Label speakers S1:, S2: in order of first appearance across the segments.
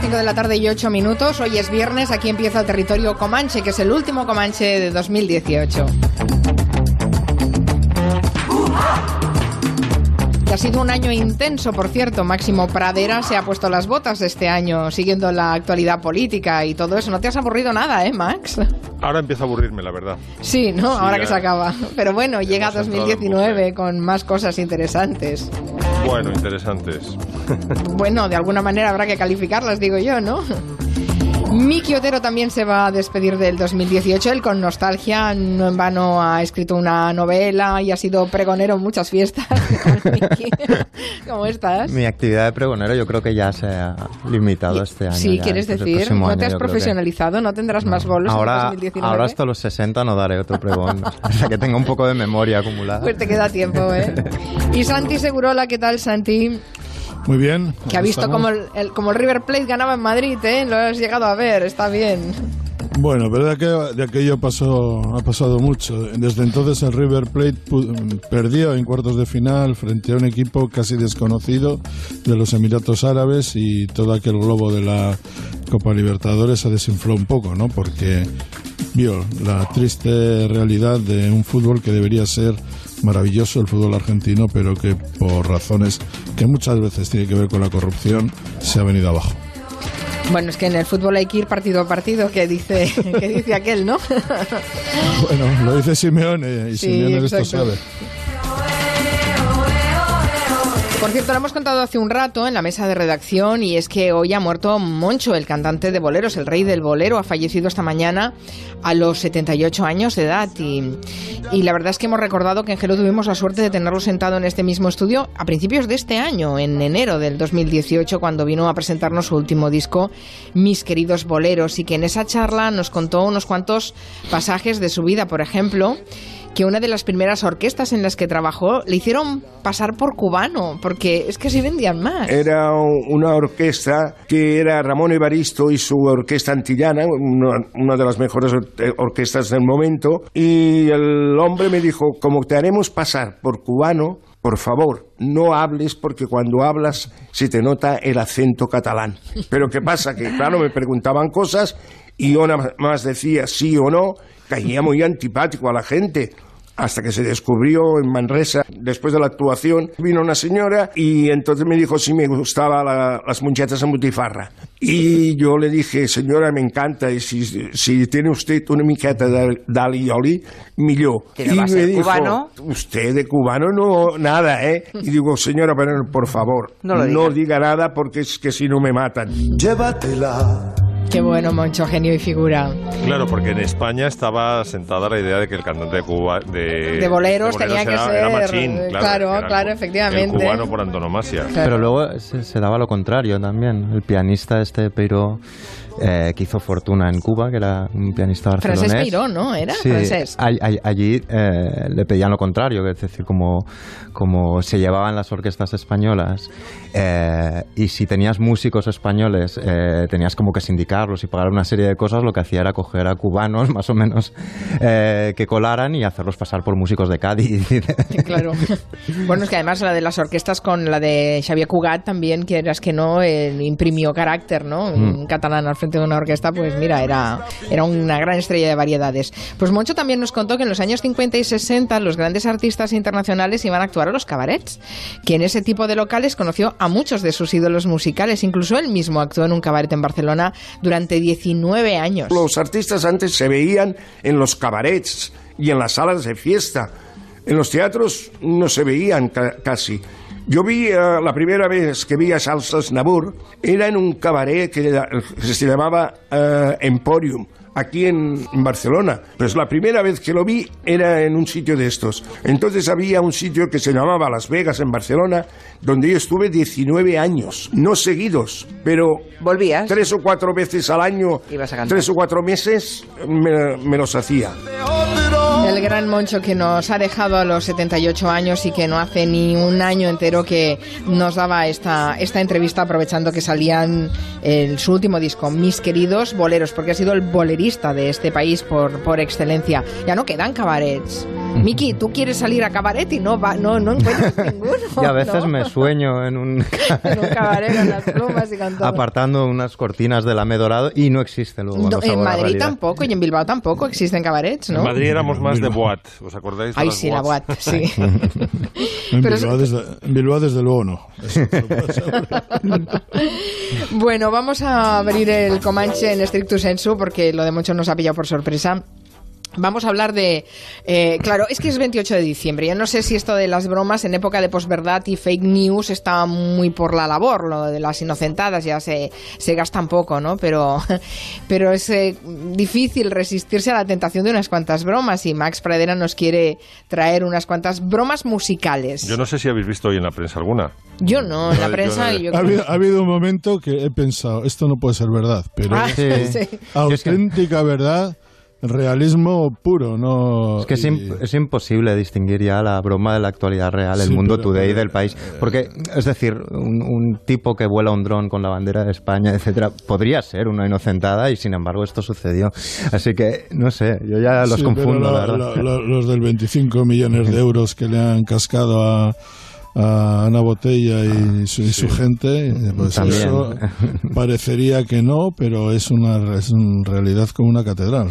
S1: las 5 de la tarde y 8 minutos. Hoy es viernes, aquí empieza el territorio Comanche, que es el último Comanche de 2018. ha sido un año intenso, por cierto. Máximo Pradera se ha puesto las botas este año, siguiendo la actualidad política y todo eso. ¿No te has aburrido nada, eh, Max?
S2: Ahora empieza a aburrirme, la verdad.
S1: Sí, ¿no? Ahora que se acaba. Pero bueno, llega 2019 con más cosas interesantes.
S2: Bueno, interesantes.
S1: bueno, de alguna manera habrá que calificarlas, digo yo, ¿no? Miki Otero también se va a despedir del 2018. Él con nostalgia, no en vano ha escrito una novela y ha sido pregonero en muchas fiestas. ¿Cómo estás?
S3: Mi actividad de pregonero yo creo que ya se ha limitado este año.
S1: Sí, quieres decir, no te has profesionalizado, no tendrás más bolos
S3: ahora,
S1: en 2019.
S3: Ahora hasta los 60 no daré otro pregón. o sea que tengo un poco de memoria acumulada.
S1: Pues te queda tiempo, ¿eh? Y Santi Segurola, ¿qué tal, Santi?
S4: Muy bien.
S1: Que ha visto como el, como el River Plate ganaba en Madrid, ¿eh? Lo has llegado a ver, está bien.
S4: Bueno, pero de aquello, de aquello pasó, ha pasado mucho. Desde entonces el River Plate perdió en cuartos de final frente a un equipo casi desconocido de los Emiratos Árabes y todo aquel globo de la Copa Libertadores se desinfló un poco, ¿no? Porque vio la triste realidad de un fútbol que debería ser maravilloso el fútbol argentino, pero que por razones que muchas veces tiene que ver con la corrupción, se ha venido abajo.
S1: Bueno, es que en el fútbol hay que ir partido a partido, que dice, que dice aquel, ¿no?
S4: bueno, lo dice Simeone y Simeone esto sabe.
S1: Por cierto, lo hemos contado hace un rato en la mesa de redacción y es que hoy ha muerto Moncho, el cantante de boleros, el rey del bolero, ha fallecido esta mañana a los 78 años de edad y, la verdad es que hemos recordado que en Gelo tuvimos la suerte de tenerlo sentado en este mismo estudio a principios de este año, en enero del 2018, cuando vino a presentarnos su último disco, Mis queridos boleros, y que en esa charla nos contó unos cuantos pasajes de su vida, por ejemplo, que una de las primeras orquestas en las que trabajó le hicieron pasar por cubano, porque es que así vendían más.
S5: Era una orquesta que era Ramón Evaristo y su orquesta antillana, una, de las mejores orquestas del momento, y el hombre me dijo, como te haremos pasar por cubano, por favor, no hables porque cuando hablas se te nota el acento catalán. Pero ¿qué pasa? Que claro, me preguntaban cosas y yo nada más decía sí o no, caía muy antipático a la gente hasta que se descubrió en Manresa, después de la actuación, vino una señora y entonces me dijo si me gustaba las muchachas en butifarra. Y yo le dije, señora, me encanta, y si, si tiene usted una miqueta d'alioli, millor.
S1: Y me dijo, cubano?
S5: usted de cubano no, nada, ¿eh? Y digo, señora, pero por favor, no, no diga nada porque es que si no me matan. Llévatela
S1: Qué bueno, Moncho, genio y figura.
S2: Claro, porque en España estaba sentada la idea de que el cantante de Cuba
S1: de, boleros, tenía que ser
S2: era machín,
S1: claro, claro, efectivamente.
S2: El cubano por antonomasia.
S3: Pero luego se, daba lo contrario también. El pianista este Pero eh, que hizo fortuna en Cuba, que era un pianista barcelonés.
S1: Francés Miró, ¿no? ¿Era francés?
S3: allí eh, le pedían lo contrario, es decir, como, como se llevaban las orquestas españolas eh, y si tenías músicos españoles tenías como que sindicarlos y pagar una serie de cosas, lo que hacía era coger a cubanos más o menos que colaran y hacerlos pasar por músicos de Cádiz.
S1: claro. bueno, es que además la de las orquestas con la de Xavier Cugat también, que eras que no, imprimió carácter, ¿no? En mm. catalán al frente de una orquesta, pues mira, era, era una gran estrella de variedades. Pues Moncho también nos contó que en los años 50 y 60 los grandes artistas internacionales iban a actuar a los cabarets, que en ese tipo de locales conoció a muchos de sus ídolos musicales, incluso él mismo actuó en un cabaret en Barcelona durante 19 años.
S5: Los artistas antes se veían en los cabarets y en las salas de fiesta. En los teatros no se veían casi. Yo vi eh, la primera vez que vi a Salsas Nabur, era en un cabaret que, se llamaba eh, Emporium aquí en Barcelona. Pues la primera vez que lo vi era en un sitio de estos. Entonces había un sitio que se llamaba Las Vegas en Barcelona, donde yo estuve 19 años, no seguidos, pero
S1: ¿Volvías?
S5: tres o cuatro veces al año, tres o cuatro meses me, me los hacía.
S1: El gran Moncho que nos ha dejado a los 78 años y que no hace ni un año entero que nos daba esta, esta entrevista aprovechando que salían el, su último disco, Mis queridos boleros, porque ha sido el de este país por, por excelencia. Ya no quedan cabarets Miki, tú quieres salir a cabaret y no, va, no, no encuentras ninguno.
S3: Y a veces
S1: ¿no?
S3: me sueño en un,
S1: En un cabaret con las plumas y con todo.
S3: apartando unas cortinas del AME dorado y no existen luego.
S1: No, en Madrid tampoco y en Bilbao tampoco existen cabarets, ¿no?
S2: En Madrid éramos más de boat, ¿os acordáis? de
S1: Ay, sí, la boat, sí.
S4: En
S1: Pero
S4: Bilbao, desde, en Bilbao, desde luego, no. Eso.
S1: Bueno, vamos a abrir el Comanche en stricto sensu porque lo de mucho nos ha pillado por sorpresa. Vamos a hablar de... eh, claro, es que es 28 de diciembre. Yo no sé si esto de las bromas en época de posverdad y fake news está muy por la labor. Lo de las inocentadas ya se, se gastan poco, ¿no? Pero, pero es eh, difícil resistirse a la tentación de unas cuantas bromas y Max Pradera nos quiere traer unas cuantas bromas musicales.
S2: Yo no sé si habéis visto hoy en la prensa alguna.
S1: Yo no, en la
S2: Yo
S1: prensa...
S2: no-
S1: yo
S4: Ha habido, ha habido un momento que he pensado, esto no puede ser verdad, pero
S1: Ah,
S3: Sí.
S1: sí.
S4: auténtica verdad, realismo puro, no...
S3: Es que es, imposible distinguir ya la broma de la actualidad real, el mundo
S4: pero-
S3: today del país. Porque, es decir, un, un tipo que vuela un dron con la bandera de España, etcétera, podría ser una inocentada y sin embargo esto sucedió. Así que, no sé, yo ya los
S4: Sí,
S3: confundo, la
S4: los del 25 millones de euros que le han cascado a, a Ana Botella y su, y su gente, pues
S3: También.
S4: eso parecería que no, pero es una, es una realidad como una catedral.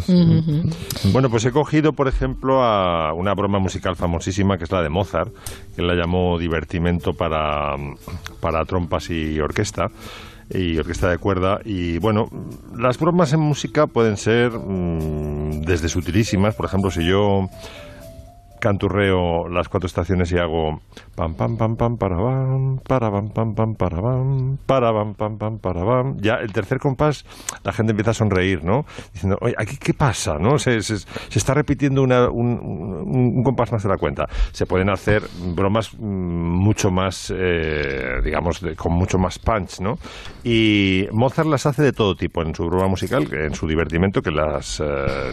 S2: Bueno, pues he cogido, por ejemplo, a una broma musical famosísima que es la de Mozart, que la llamó divertimento para, para trompas y orquesta y orquesta de cuerda. Y bueno, las bromas en música pueden ser mm, desde sutilísimas, por ejemplo, si yo canturreo las cuatro estaciones y hago pam pam pam pam para bam para pam pam pam para bam para bam pam pam para bam ya el tercer compás la gente empieza a sonreír no diciendo oye aquí qué pasa no se, se- se está repitiendo una- un, un- un compás más de la cuenta. Se pueden hacer bromas mucho más eh, digamos de- con mucho más punch no y Mozart las hace de todo tipo en su broma musical en su divertimento que las eh,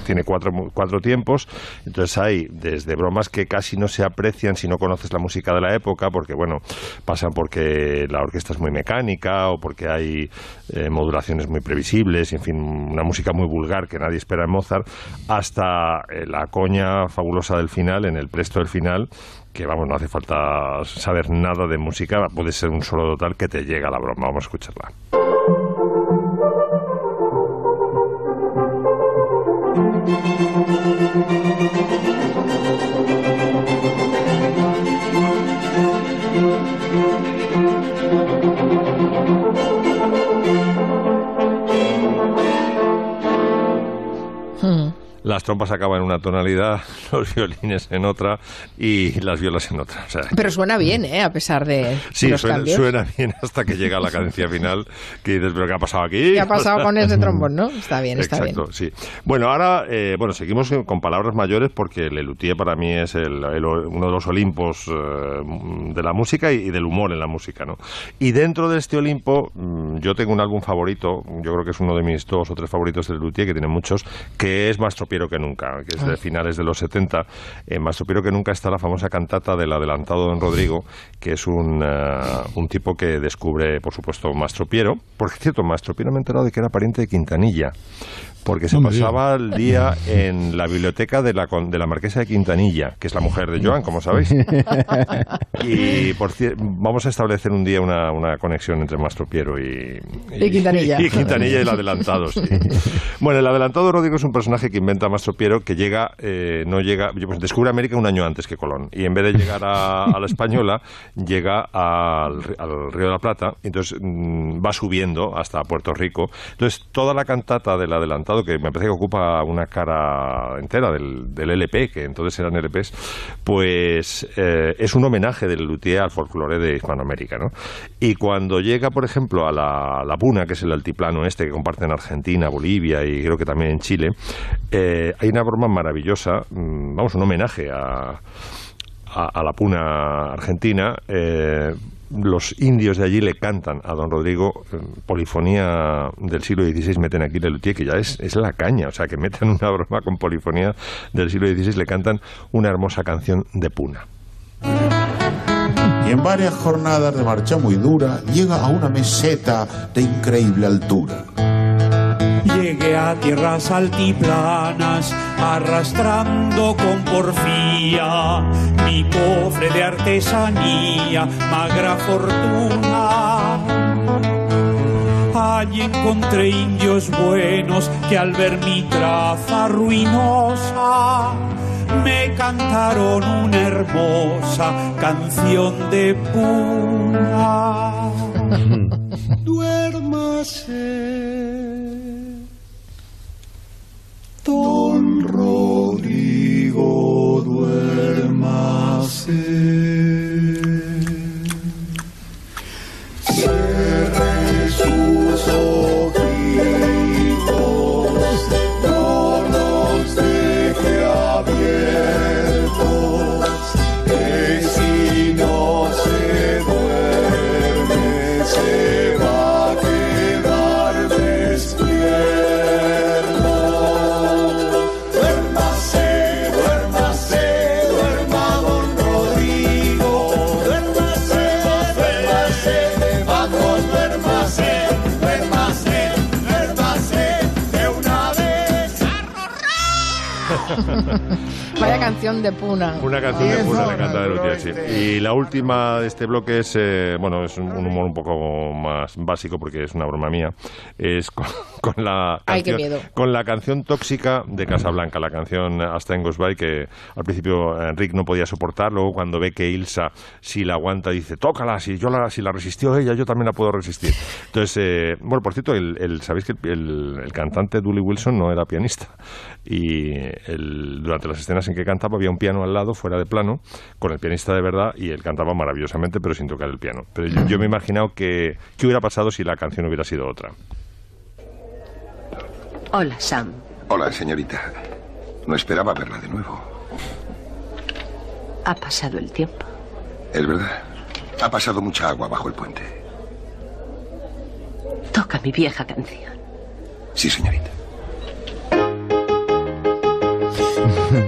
S2: tiene cuatro cuatro tiempos. Entonces hay desde bromas que casi no se aprecian si no conoces la música de la época, porque bueno, pasan porque la orquesta es muy mecánica o porque hay eh, modulaciones muy previsibles, y, en fin, una música muy vulgar que nadie espera en Mozart, hasta eh, la coña fabulosa del final, en el presto del final, que vamos, no hace falta saber nada de música, puede ser un solo total que te llega la broma. Vamos a escucharla.
S1: Hmm.
S2: Las trompas acaban en una tonalidad, los violines en otra y las violas en otra. O sea,
S1: Pero suena bien, ¿eh? A pesar de
S2: Sí,
S1: los
S2: suena, suena bien hasta que llega la cadencia final, que dices, pero ¿qué ha pasado aquí?
S1: ¿Qué ha pasado con ese trombón, no? Está bien, está
S2: Exacto, sí. Bueno, ahora, eh, bueno, seguimos con palabras mayores porque Lelutier para mí es el- el- uno de los Olimpos eh, de la música y, y del humor en la música, ¿no? Y dentro de este Olimpo, mm, yo tengo un álbum favorito, yo creo que es uno de mis dos o tres favoritos de Lelutier, que tiene muchos, que es Más tropiero que nunca, que es de finales de los 70. En Más tropiero que nunca está la famosa cantata del adelantado Don Rodrigo, que es un, eh, un tipo que descubre, por supuesto, Mastro Piero. Por cierto, Mastro Piero me he enterado de que era pariente de Quintanilla. Porque se
S4: No
S2: pasaba el día en la biblioteca de la, de la marquesa de Quintanilla, que es la mujer de Joan, como sabéis. Y por vamos a establecer un día una, una conexión entre Mastro Piero y,
S1: Y Quintanilla.
S2: Y Quintanilla y el adelantado, sí. Bueno, el adelantado Rodrigo es un personaje que inventa Mastro Piero que llega, eh, no llega, pues descubre América un año antes que Colón. Y en vez de llegar a, a la Española, llega al, al Río de la Plata. Entonces mm, va subiendo hasta Puerto Rico. Entonces toda la cantata del adelantado, que me parece que ocupa una cara entera del, del LP, que entonces eran LPs, pues eh, es un homenaje del luthier al folclore de Hispanoamérica. ¿no? Y cuando llega, por ejemplo, a la, la Puna, que es el altiplano este que comparten Argentina, Bolivia y creo que también en Chile, eh, hay una broma maravillosa, mm, vamos, un homenaje a, a, la Puna argentina. eh, los indios de allí le cantan a don Rodrigo eh, polifonía del siglo XVI, meten aquí Lelutier, que ya es, es la caña, o sea, que meten una broma con polifonía del siglo XVI, le cantan una hermosa canción de Puna.
S6: y en varias jornadas de marcha muy dura llega a una meseta de increíble altura. Llegué a tierras altiplanas arrastrando con porfía mi cofre de artesanía, magra fortuna. Allí encontré indios buenos que al ver mi traza ruinosa me cantaron una hermosa canción de puna. Duérmase Don Rodrigo, duérmase.
S1: Canción de Puna.
S2: Una canción de Puna le canta de sí. Y la última de este bloque es, eh, bueno, es un, humor un poco más básico porque es una broma mía. Es con, la canción, con la canción tóxica de Casablanca, la canción Hasta en Goes By, que al principio Enrique no podía soportar, luego cuando ve que Ilsa si la aguanta dice, tócala, si yo la, si la resistió ella, yo también la puedo resistir. Entonces, eh, bueno, por cierto, el, sabéis que el, el, cantante Dully Wilson no era pianista y el, durante las escenas en que cantaba había un piano al lado, fuera de plano, con el pianista de verdad y él cantaba maravillosamente pero sin tocar el piano. Pero yo, me he imaginado que qué hubiera pasado si la canción hubiera sido otra.
S7: Hola, Sam.
S8: Hola, señorita. No esperaba verla de nuevo.
S7: Ha pasado el tiempo.
S8: Es verdad. Ha pasado mucha agua bajo el puente.
S7: Toca mi vieja canción.
S8: Sí, señorita.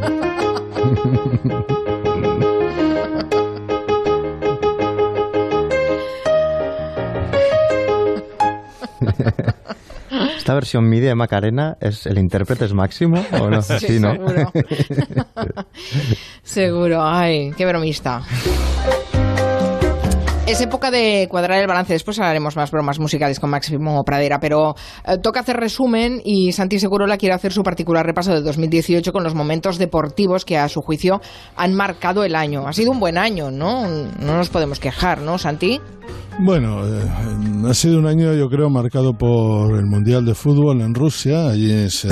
S3: ¿Esta versión MIDI de Macarena es el intérprete es máximo o no?
S1: Sí, ¿no? Seguro. seguro. Ay, qué bromista. Es época de cuadrar el balance. Después haremos más bromas musicales con Máximo Pradera, pero eh, toca hacer resumen y Santi Segurola quiere hacer su particular repaso de 2018 con los momentos deportivos que a su juicio han marcado el año. Ha sido un buen año, ¿no? No nos podemos quejar, ¿no, Santi?
S4: Bueno, eh, ha sido un año, yo creo, marcado por el Mundial de Fútbol en Rusia. Allí se,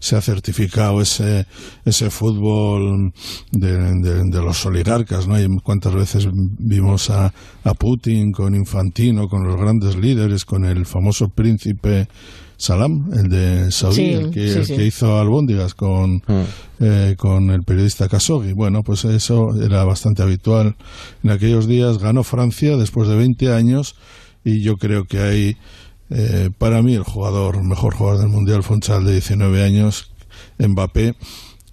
S4: se ha certificado ese, ese fútbol de, los oligarcas, ¿no? Y cuántas veces vimos a, a Putin con Infantino, con los grandes líderes, con el famoso príncipe Salam, el de Saudí, el, que, hizo albóndigas con, mm. eh, con el periodista Khashoggi. Bueno, pues eso era bastante habitual en aquellos días. Ganó Francia después de 20 años y yo creo que hay, eh, para mí, el jugador, mejor jugador del Mundial fue un de 19 años, Mbappé,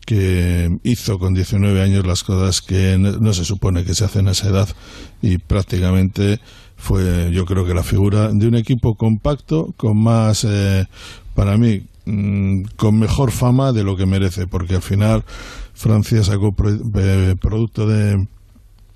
S4: que hizo con 19 años las cosas que no se supone que se hacen a esa edad y prácticamente fue yo creo que la figura de un equipo compacto con más, eh, para mí, mm, con mejor fama de lo que merece, porque al final Francia sacó eh, producto de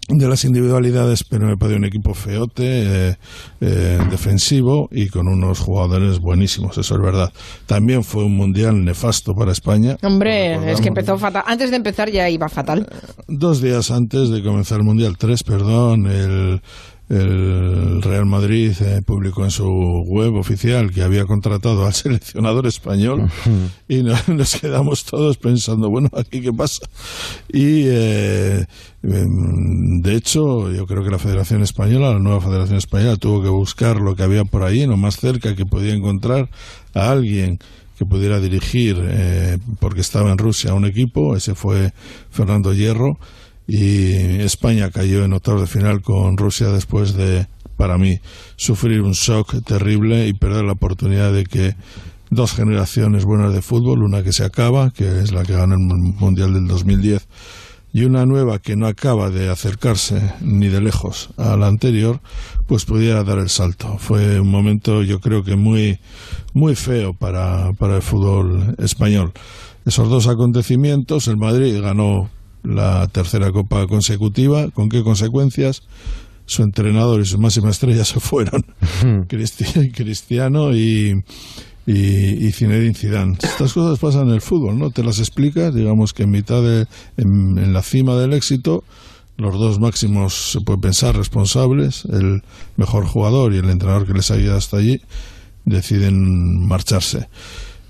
S4: de las individualidades, pero me parece un equipo feote, eh, defensivo y con unos jugadores buenísimos, eso es verdad. También fue un mundial nefasto para España.
S1: Hombre, es que empezó fatal. Antes de empezar ya iba fatal.
S4: Dos días antes de comenzar el mundial, tres, perdón, el, el Real Madrid eh, publicó en su web oficial que había contratado al seleccionador español y nos quedamos todos pensando, bueno, aquí qué pasa. Y eh, em, de hecho, yo creo que la Federación Española, la nueva Federación Española, tuvo que buscar lo que había por ahí, lo más cerca que podía encontrar a alguien que pudiera dirigir, eh, porque estaba en Rusia, un equipo, ese fue Fernando Hierro y España cayó en octavos de final con Rusia después de, para mí, sufrir un shock terrible y perder la oportunidad de que dos generaciones buenas de fútbol, una que se acaba, que es la que ganó el Mundial del 2010, y una nueva que no acaba de acercarse ni de lejos a la anterior, pues pudiera dar el salto. Fue un momento, yo creo que muy, muy feo para, para el fútbol español. Esos dos acontecimientos, el Madrid ganó la tercera copa consecutiva. ¿Con qué consecuencias? Su entrenador y su máxima estrella se fueron, Cristi- Cristiano y, y, y Zinedine Zidane. Estas cosas pasan en el fútbol, ¿no? Te las explicas, digamos que en mitad de, en, en la cima del éxito, los dos máximos, se puede pensar, responsables, el mejor jugador y el entrenador que les ha guiado hasta allí, deciden marcharse.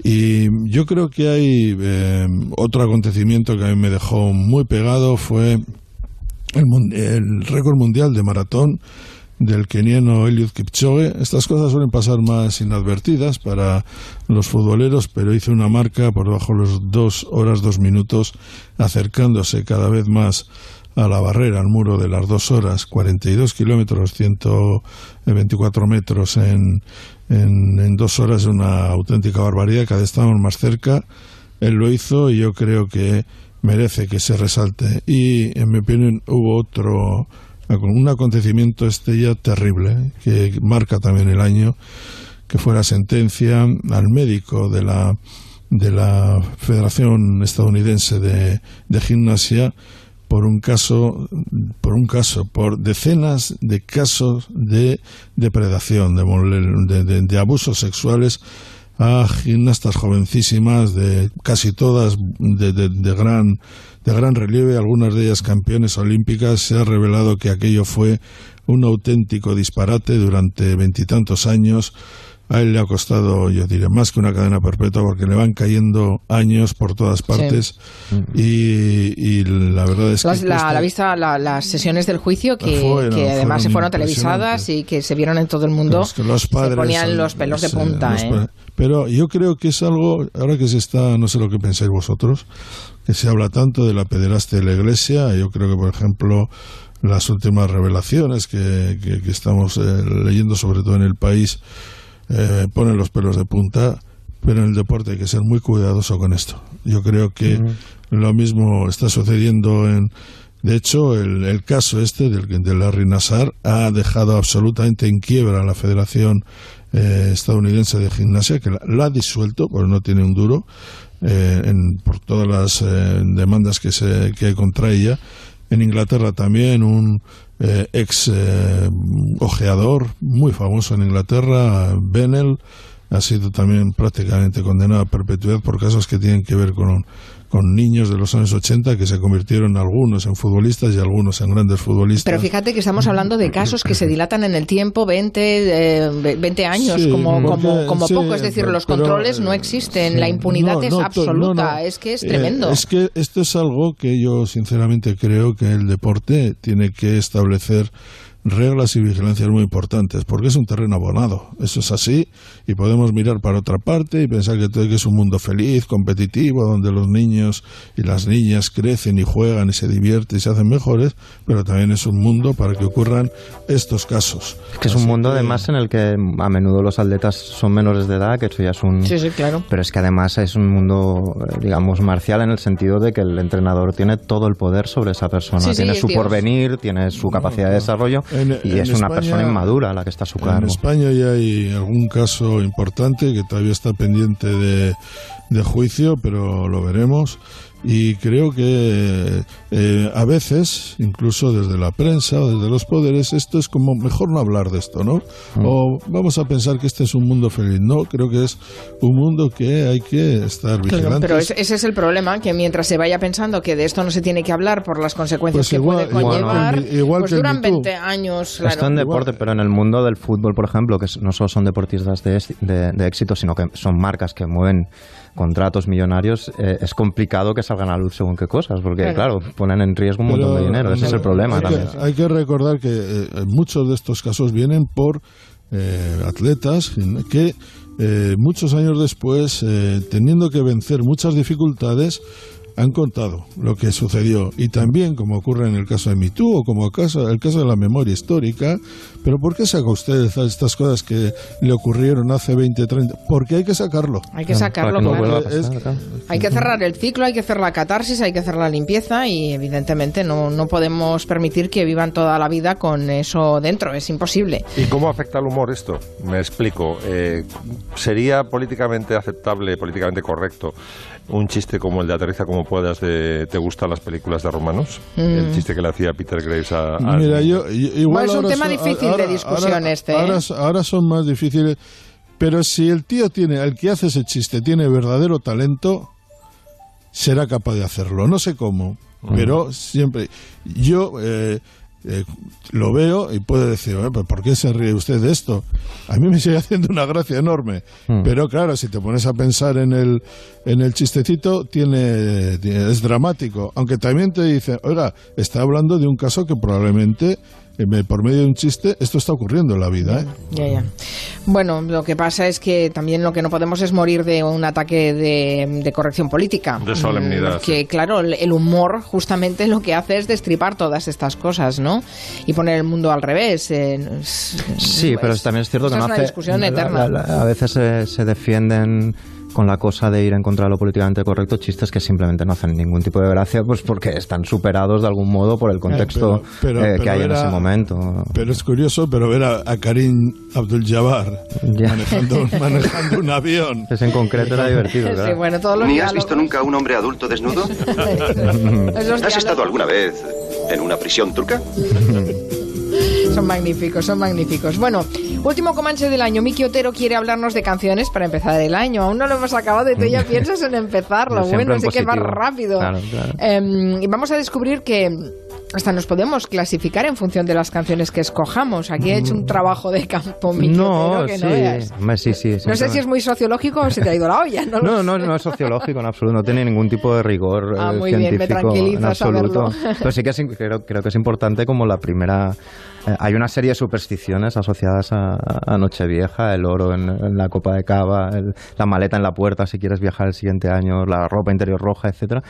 S4: Y yo creo que hay eh, otro acontecimiento que a mí me dejó muy pegado fue el, el récord mundial de maratón del keniano Eliud Kipchoge. Estas cosas suelen pasar más inadvertidas para los futboleros, pero hizo una marca por debajo de los dos horas, dos minutos, acercándose cada vez más a la barrera, al muro de las dos horas, 42 kilómetros, 124 metros en, en, en dos horas, es una auténtica barbaridad. Cada vez estamos más cerca. Él lo hizo y yo creo que merece que se resalte. Y en mi opinión hubo otro un acontecimiento este ya terrible ¿eh? que marca también el año que fue la sentencia al médico de la de la Federación Estadounidense de, de Gimnasia por un caso por un caso por decenas de casos de depredación de, abusos sexuales a gimnastas jovencísimas de casi todas de gran de gran relieve. Algunas de ellas campeones olímpicas. Se ha revelado que aquello fue un auténtico disparate durante veintitantos años a él le ha costado, yo diré, más que una cadena perpetua porque le van cayendo años por todas partes y, y la verdad es que
S1: Las- la, la vista, la- las sesiones del juicio que,
S4: Fueron-
S1: que además se fueron televisadas y que se vieron en todo el mundo,
S4: Es que los padres
S1: se ponían los pelos de punta. ¿eh?
S4: Pero yo creo que es algo, ahora que se está, no sé lo que pensáis vosotros, que se habla tanto de la pederastia de la iglesia, yo creo que, por ejemplo, las últimas revelaciones que, que- que estamos eh, leyendo, sobre todo en el país, eh, ponen los pelos de punta, pero en el deporte hay que ser muy cuidadoso con esto. Yo creo que lo mismo está sucediendo en... De hecho, el, el caso este del, de Larry Nassar ha dejado absolutamente en quiebra a la Federación eh, Estadounidense de Gimnasia, que la, la ha disuelto, porque no tiene un duro, eh, en- por todas las eh, demandas que, se, que hay contra ella. En Inglaterra también un eh, ex eh, ojeador muy famoso en Inglaterra, Bennell, ha sido también prácticamente condenado a perpetuidad por casos que tienen que ver con, con niños de los años 80 que se convirtieron algunos en futbolistas y algunos en grandes futbolistas.
S1: Pero fíjate que estamos hablando de casos que se dilatan en el tiempo, 20, eh, ve- 20 años,
S4: Sí,
S1: como,
S4: porque-
S1: como, como
S4: sí,
S1: poco. Es decir, los
S4: pero,
S1: controles no existen,
S4: sí.
S1: la impunidad
S4: No,
S1: es
S4: no,
S1: absoluta,
S4: no,
S1: es que es
S4: Eh,
S1: tremendo.
S4: es que esto es algo que yo sinceramente creo que el deporte tiene que establecer reglas y vigilancias muy importantes, porque es un terreno abonado, eso es así, y podemos mirar para otra parte y pensar que todo es un mundo feliz, competitivo, donde los niños y las niñas crecen y juegan y se divierten y se hacen mejores, pero también es un mundo para que ocurran estos casos.
S3: Es que es un mundo
S4: que-
S3: además en el que a menudo los atletas son menores de edad, que eso ya es un...
S1: Sí, sí, claro.
S3: Pero es que además es un mundo, eh, digamos, marcial en el sentido de que el entrenador tiene todo el poder sobre esa persona.
S1: Sí,
S3: tiene su
S1: Dios.
S3: porvenir, tiene su capacidad de desarrollo
S4: En-
S3: y
S4: en
S3: es una persona inmadura la que está a su
S4: En
S3: cargo.
S4: España ya hay algún caso importante que todavía está pendiente de, de juicio, pero lo veremos. Y creo que eh, a veces, incluso desde la prensa o desde los poderes, esto es como mejor no hablar de esto, ¿no?
S3: Mm.
S4: O vamos a pensar que este es un mundo feliz. No, creo que es un mundo que hay que estar
S1: Claro,
S4: vigilantes.
S1: pero ese, ese es el problema, que mientras se vaya pensando que de esto no se tiene que hablar por las consecuencias
S4: Pues
S1: que
S4: igual-
S1: puede conllevar,
S4: igual
S1: pues
S4: que
S1: duran
S4: Me Too.
S1: 20 años. Claro.
S3: Esto en deporte, pero en el mundo del fútbol, por ejemplo, que no solo son deportistas de- de éxito, sino que son marcas que mueven contratos millonarios, eh, es complicado que salgan a luz según qué cosas, porque
S1: Claro.
S3: claro, ponen en riesgo un montón de dinero, ese es el
S4: no,
S3: problema
S4: hay
S3: también.
S4: Que, hay que recordar que eh, muchos de estos casos vienen por eh, atletas que eh, muchos años después, eh, teniendo que vencer muchas dificultades, han contado lo que sucedió y también como ocurre en el caso de MeToo o como el caso, el caso de la memoria histórica, pero ¿por qué saca usted estas cosas que le ocurrieron hace 20, 30? Porque hay que sacarlo.
S1: Hay que sacarlo,
S3: Para que no
S1: claro.
S3: vuelva a pasar,
S4: Es-
S3: claro.
S1: Hay que cerrar el ciclo, hay que hacer la catarsis, hay que hacer la limpieza y evidentemente no, no podemos permitir que vivan toda la vida con eso dentro, es imposible.
S2: ¿Y cómo afecta al humor esto? Me explico. Eh, ¿Sería políticamente aceptable, políticamente correcto, un chiste como el de Aterriza como puedas de ¿Te gustan las películas de romanos? El chiste que le hacía Peter Graves a... a-
S4: Mira, yo, yo- igual
S1: Bueno, es un
S4: ahora
S1: tema
S4: son-
S1: difícil de discusión
S4: ahora-
S1: este, ¿eh?
S4: Ahora, ahora son más difíciles, pero si el tío tiene, el que hace ese chiste tiene verdadero talento, será capaz de hacerlo. No sé cómo, pero siempre. Yo eh, eh, lo veo y puedo decir, "Eh, ¿por qué se ríe usted de esto? A mí me sigue haciendo una gracia enorme.
S3: Mm.
S4: Pero claro, si te pones a pensar en el, en el chistecito, tiene, tiene- es dramático. Aunque también te dice, oiga, está hablando de un caso que probablemente, me- por medio de un chiste, esto está ocurriendo en la vida. ¿eh?
S1: Ya, ya. Bueno, lo que pasa es que también lo que no podemos es morir de un ataque de, de corrección política.
S2: De solemnidad,
S1: Mm, Que claro, el, humor justamente lo que hace es destripar todas estas cosas, ¿no? Y poner el mundo al revés. eh,
S3: Sí,
S1: pues,
S3: pero también es cierto que no
S1: es una
S3: hace.
S1: discusión
S3: la-
S1: eterna.
S3: la- la- a veces se, se defienden con la cosa de ir en contra de lo políticamente correcto chistes que simplemente no hacen ningún tipo de gracia, pues porque están superados de algún modo por el contexto
S4: pero-
S3: eh, que
S4: pero
S3: hay en
S4: era-
S3: ese momento.
S4: Pero es curioso, pero ver a, a Karim Abdul-Jabbar manejando, manejando un avión.
S3: Ese en concreto era divertido,
S1: Sí,
S3: claro.
S1: bueno, todos los
S8: ¿Ni has visto nunca a un hombre adulto desnudo? ¿Has estado alguna vez en una prisión turca?
S1: Son magníficos, son magníficos. Bueno, último comanche del año. Miki Otero quiere hablarnos de canciones para empezar el año. Aún no lo hemos acabado y tú ya piensas en empezarlo. Bueno,
S3: en
S1: sé que va
S3: positivo.
S1: rápido.
S3: Claro, claro.
S1: Em, y vamos a descubrir que hasta nos podemos clasificar en función de las canciones que escojamos. Aquí he hecho un trabajo de campo,
S3: No,
S1: que no
S3: sí, sí.
S1: No sé si es muy sociológico o se te ha ido la olla. No,
S3: No, no, no es sociológico en absoluto, no tiene ningún tipo de rigor
S1: Ah,
S3: eh,
S1: muy bien, me
S3: científico en absoluto.
S1: saberlo.
S3: Pero sí que es, creo, creo que es importante como la primera... eh, hay una serie de supersticiones asociadas a, a Nochevieja, el oro en, en la copa de cava, el- la maleta en la puerta si quieres viajar el siguiente año, la ropa interior roja, etcétera.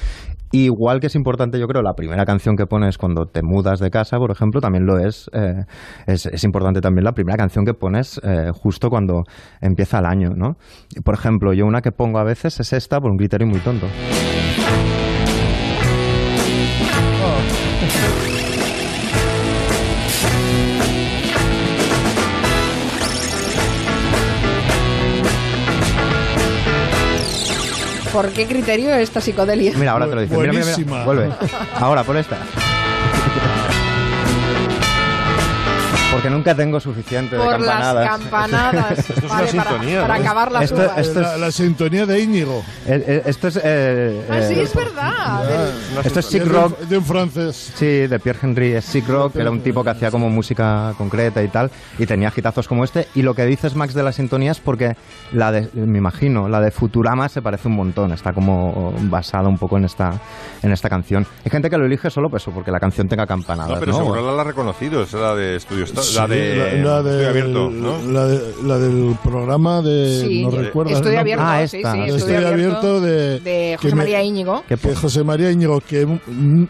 S3: Igual que es importante, yo creo, la primera canción que pones cuando te mudas de casa, por ejemplo, también lo es. eh, es, es importante también la primera canción que pones eh, justo cuando empieza el año, ¿no? Por ejemplo, yo una que pongo a veces es esta por un criterio muy tonto.
S1: ¿Por qué criterio esta psicodelia?
S3: Mira, ahora te lo dice. Mira, mira, mira.
S4: Buenísima.
S3: Vuelve. Ahora, por esta. Porque nunca tengo suficiente de
S1: Por las
S3: campanadas.
S1: campanadas.
S2: es una
S1: Vale, para,
S2: sintonía,
S1: para
S2: ¿no?
S1: acabar las
S3: Esto-
S1: uvas.
S3: esto-
S4: La, la sintonía de Íñigo.
S3: Eh, eh, Esto es. eh,
S1: Ah, sí,
S3: eh,
S1: es verdad.
S3: Esto es
S4: de,
S3: rock.
S4: un- de un francés.
S3: Sí, de Pierre Henry es Sick Rock, que era un tipo que hacía como música concreta y tal, y tenía hitazos como este. Y lo que dices, Max, de la sintonía es porque la de, me imagino, la de Futurama se parece un montón, está como basada un poco en esta, en esta canción. Hay gente que lo elige solo pues, eso, porque la canción tenga campanadas,
S2: No, pero
S3: ¿no?
S2: seguro la ha reconocido, es la de Estudio Sta-
S4: Sí,
S2: la de,
S4: la, la de-
S2: Abierto, ¿no?
S4: la, de- la del programa de.
S1: Sí,
S4: no recuerdas
S1: abierto,
S3: Ah,
S1: sí,
S3: esta.
S1: sí,
S3: Estudio
S1: estudio
S4: abierto de-
S1: de José
S4: me-
S1: María Íñigo.
S3: Que
S4: que José María Íñigo, que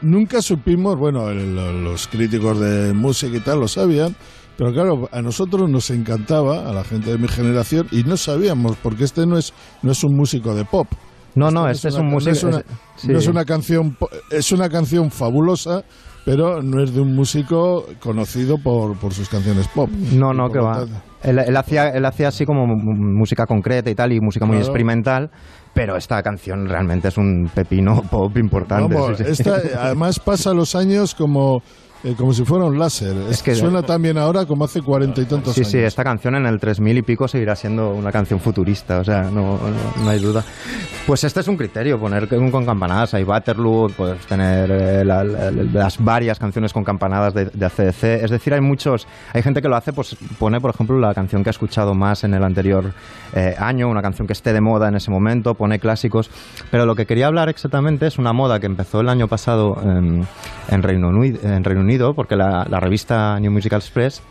S4: nunca supimos, bueno, el- los críticos de música y tal lo sabían, pero claro, a nosotros nos encantaba, a la gente de mi generación, y no sabíamos, porque este no es, no es un músico de pop.
S3: No, no, este es
S4: una-
S3: un
S4: no
S3: músico.
S4: es una,
S3: es- sí.
S4: no es una canción, es una canción fabulosa, pero no es de un músico conocido por, por sus canciones pop.
S3: No, no, que va. Él, él hacía, él hacía así como música concreta y tal, y música muy
S4: Claro.
S3: experimental, pero esta canción realmente es un pepino pop importante.
S4: Vamos,
S3: sí, sí.
S4: esta, además pasa los años como, eh, como si fuera un láser. Es
S3: que-
S4: suena también ahora como hace cuarenta y tantos
S3: Sí,
S4: años.
S3: sí, esta canción en el 3000 y pico seguirá siendo una canción futurista, o sea, no, no, no hay duda. Pues este es un criterio, poner con, con campanadas. Hay Waterloo, puedes tener eh, la- la- las varias canciones con campanadas de, de ACDC. Es decir, hay muchos, hay gente que lo hace, pues pone, por ejemplo, la canción que ha escuchado más en el anterior eh, año, una canción que esté de moda en ese momento, pone clásicos. Pero lo que quería hablar exactamente es una moda que empezó el año pasado en, en Reino, Uni- en Reino Unido, porque la, revista New Musical Express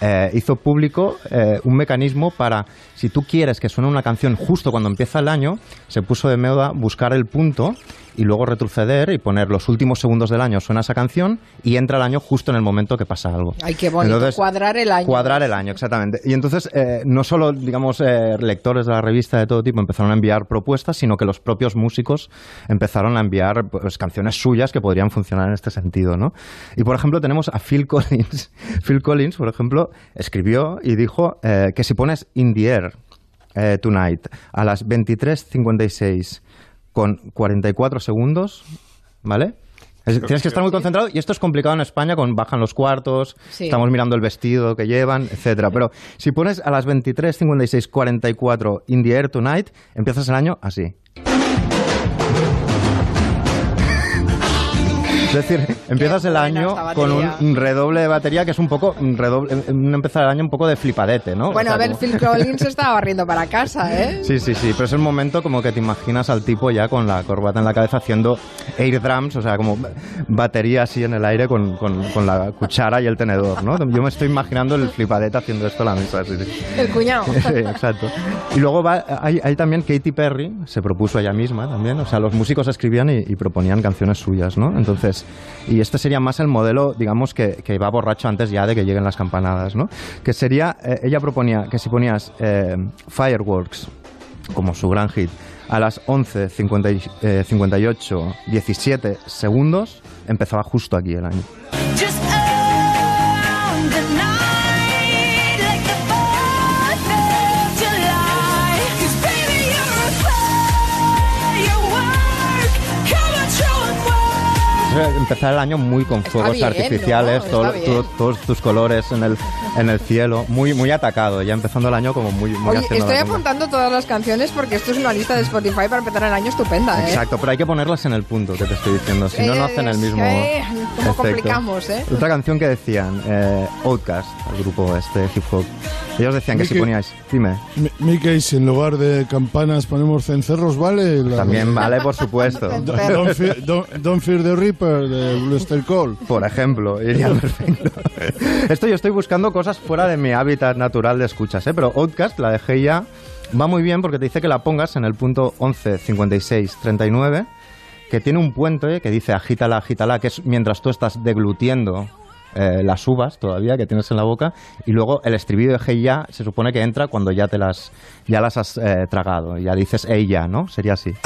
S3: eh, hizo público eh, un mecanismo para, si tú quieres que suene una canción justo cuando empieza el año, se puso de moda buscar el punto y luego retroceder y poner los últimos segundos del año suena esa canción y entra el año justo en el momento que pasa algo.
S1: Ay, qué bonito. cuadrar el año.
S3: Cuadrar el año, exactamente. Y entonces, eh, no solo, digamos, eh, lectores de la revista de todo tipo empezaron a enviar propuestas, sino que los propios músicos empezaron a enviar pues, canciones suyas que podrían funcionar en este sentido, ¿no? Y, por ejemplo, tenemos a Phil Collins. Phil Collins, por ejemplo, escribió y dijo eh, que si pones In the Air Tonight a las 23.56 con 44 segundos, ¿vale? tienes que estar muy concentrado y esto es complicado en España con bajan los cuartos, estamos mirando el vestido que llevan, etcétera. Pero si pones a las 23, 56, 44 in the air tonight, empiezas el año así. Es decir, empiezas el año con un redoble de batería que es un poco un redoble, un empezar el año un poco de flipadete, ¿no?
S1: Bueno, a ver, Phil Collins estaba barriendo para casa, ¿eh?
S3: Sí, sí, sí, pero es el momento como que te imaginas al tipo ya con la corbata en la cabeza haciendo air drums, o sea, como batería así en el aire con, con, la cuchara y el tenedor, ¿no? Yo me estoy imaginando el flipadete haciendo esto a la mesa. Sí, sí.
S1: El cuñado.
S3: exacto. Y luego va, hay, hay, también Katy Perry, se propuso ella misma también, o sea, los músicos escribían y, y proponían canciones suyas, ¿no? Entonces, y este sería más el modelo, digamos, que, que va borracho antes ya de que lleguen las campanadas, ¿no? Que sería, eh, ella proponía que si ponías eh, Fireworks como su gran hit a las 11, 58, 17 segundos, empezaba justo aquí el año. Empezar el año muy con fuegos artificiales, todos tus colores en el, en el cielo, muy, muy atacado, ya empezando el año como muy, muy
S1: Oye, Estoy apuntando todas las canciones porque esto es una lista de Spotify para empezar el año estupenda,
S3: ¿eh? Exacto, pero hay que ponerlas en el punto que te estoy diciendo, si no, no hacen el mismo eh,
S1: complicamos, eh?
S3: Otra canción que decían, eh, Outcast, el grupo este hip hop, ellos decían que si poníais, dime.
S4: Mickey, si en lugar de campanas ponemos cencerros, ¿vale?
S3: También vale, por supuesto.
S4: don't, fear, the Reaper de Bluester Cole.
S3: Por ejemplo, iría perfecto. Esto yo estoy buscando cosas fuera de mi hábitat natural de escuchas, ¿eh? Pero Outcast la dejé ya. Va muy bien porque te dice que la pongas en el punto 11, 56, 39, que tiene un puente que dice agítala, agítala, que es mientras tú estás deglutiendo eh, las uvas todavía que tienes en la boca y luego el estribillo de hey ya se supone que entra cuando ya te las ya las has eh, tragado ya dices hey ya no sería así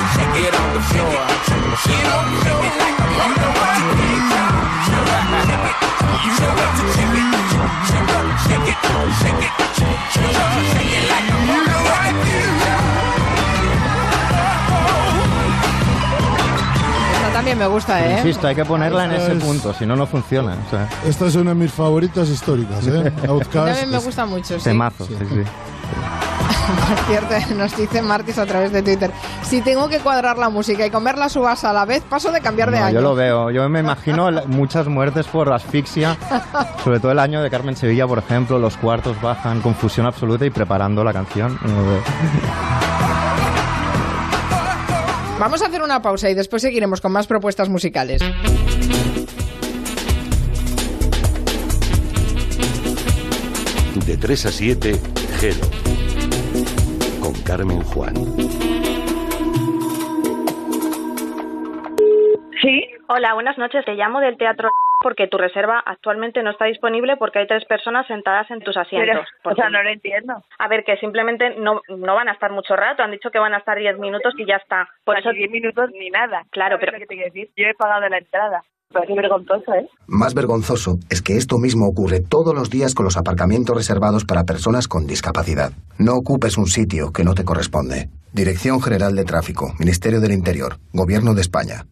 S1: también me gusta, ¿eh?
S3: Insisto, hay que ponerla en ese punto, si no, no funciona.
S4: Esta es una de mis favoritas históricas, ¿eh?
S1: Outcast. me gusta mucho, sí.
S3: Temazo, sí, sí.
S1: Cierto, nos dice Martis a través de Twitter. Si tengo que cuadrar la música y comer las uvas a la vez, paso de cambiar de año.
S3: Yo lo veo. Yo me imagino muchas muertes por asfixia, sobre todo el año de Carmen Sevilla, por ejemplo. Los cuartos bajan, confusión absoluta y preparando la canción.
S1: Vamos a hacer una pausa y después seguiremos con más propuestas musicales.
S9: De 3 a 7, Gelo. Con Carmen Juan.
S10: Hola, buenas noches. Te llamo del Teatro porque tu reserva actualmente no está disponible porque hay tres personas sentadas en tus asientos.
S11: o sea, no lo entiendo.
S10: A ver, que simplemente no, no van a estar mucho rato. Han dicho que van a estar diez minutos y ya está.
S11: Por eso diez minutos ni nada.
S10: Claro, pero...
S11: ¿Qué te quiero decir? Yo he pagado la entrada. Parece vergonzoso, ¿eh?
S12: Más vergonzoso es que esto mismo ocurre todos los días con los aparcamientos reservados para personas con discapacidad. No ocupes un sitio que no te corresponde. Dirección General de Tráfico, Ministerio del Interior, Gobierno de España.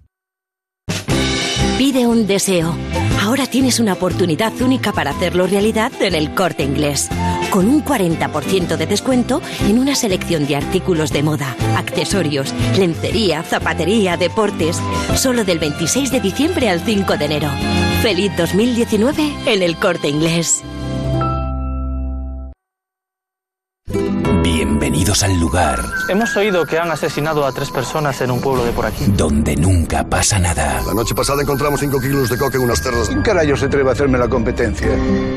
S13: Pide un deseo. Ahora tienes una oportunidad única para hacerlo realidad en el corte inglés. Con un 40% de descuento en una selección de artículos de moda, accesorios, lencería, zapatería, deportes. Solo del 26 de diciembre al 5 de enero. Feliz 2019 en el corte inglés.
S14: Al lugar.
S15: Hemos oído que han asesinado a tres personas en un pueblo de por aquí.
S14: Donde nunca pasa nada.
S16: La noche pasada encontramos cinco kilos de coca en unas terras.
S17: ¿Quién carajo se atreve a hacerme la competencia?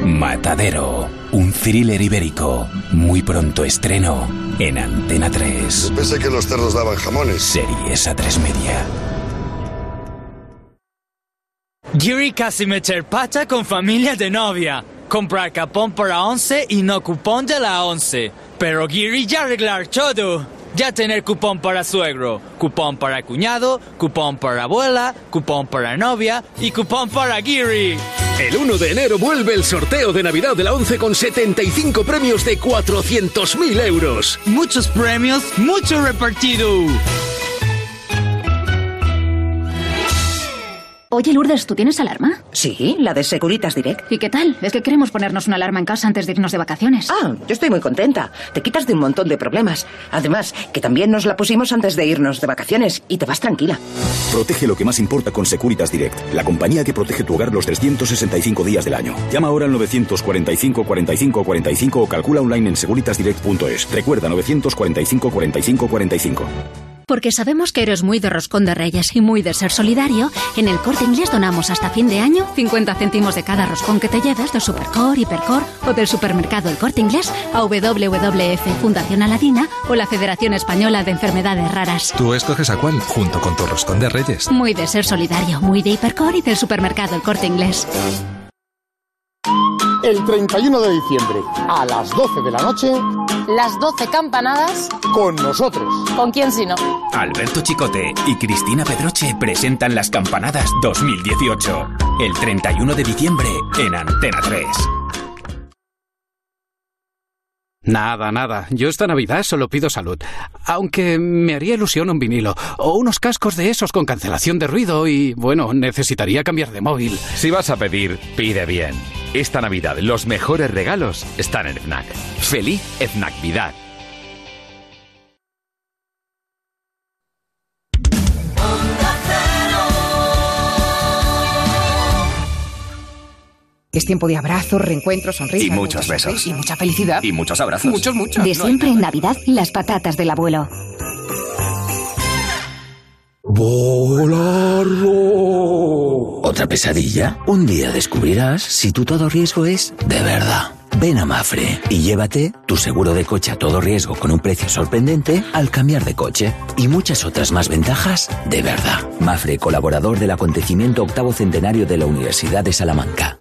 S14: Matadero. Un thriller ibérico. Muy pronto estreno en Antena 3.
S16: Yo pensé que los cerdos daban jamones.
S14: Series a tres media.
S18: Giri casi meter pata con familia de novia. Comprar capón para 11 y no cupón de la 11. Pero Giri ya arreglar todo. Ya tener cupón para suegro, cupón para cuñado, cupón para abuela, cupón para novia y cupón para Giri.
S19: El 1 de enero vuelve el sorteo de Navidad de la 11 con 75 premios de 400.000 euros.
S18: Muchos premios, mucho repartido.
S20: Oye, Lourdes, ¿tú tienes alarma?
S21: Sí, la de Securitas Direct.
S20: ¿Y qué tal? Es que queremos ponernos una alarma en casa antes de irnos de vacaciones.
S21: Ah, yo estoy muy contenta. Te quitas de un montón de problemas. Además, que también nos la pusimos antes de irnos de vacaciones y te vas tranquila.
S22: Protege lo que más importa con Securitas Direct, la compañía que protege tu hogar los 365 días del año. Llama ahora al 945 45 45 o calcula online en securitasdirect.es. Recuerda 945 45 45.
S20: Porque sabemos que eres muy de roscón de reyes y muy de ser solidario, en el Corte Inglés donamos hasta fin de año 50 céntimos de cada roscón que te lleves de Supercor, Hipercor o del supermercado El Corte Inglés a WWF, Fundación Aladina o la Federación Española de Enfermedades Raras.
S23: Tú escoges a cuál, junto con tu roscón de reyes.
S20: Muy de ser solidario, muy de Hipercor y del supermercado El Corte Inglés.
S24: El 31 de diciembre, a las 12 de la noche,
S25: Las 12 campanadas.
S24: con nosotros.
S25: ¿Con quién si no?
S14: Alberto Chicote y Cristina Pedroche presentan las campanadas 2018. El 31 de diciembre en Antena 3.
S26: Nada, nada. Yo esta Navidad solo pido salud. Aunque me haría ilusión un vinilo. O unos cascos de esos con cancelación de ruido y, bueno, necesitaría cambiar de móvil.
S27: Si vas a pedir, pide bien. Esta Navidad los mejores regalos están en FNAC. ¡Feliz FNACvidad!
S28: Es tiempo de abrazos, reencuentros, sonrisas.
S29: Y muchos besos.
S28: Y mucha felicidad.
S29: Y muchos abrazos.
S28: Muchos, muchos.
S20: De siempre en Navidad, las patatas del abuelo.
S30: ¿Otra pesadilla? Un día descubrirás si tu todo riesgo es de verdad. Ven a Mafre y llévate tu seguro de coche a todo riesgo con un precio sorprendente al cambiar de coche y muchas otras más ventajas de verdad. Mafre, colaborador del acontecimiento octavo centenario de la Universidad de Salamanca.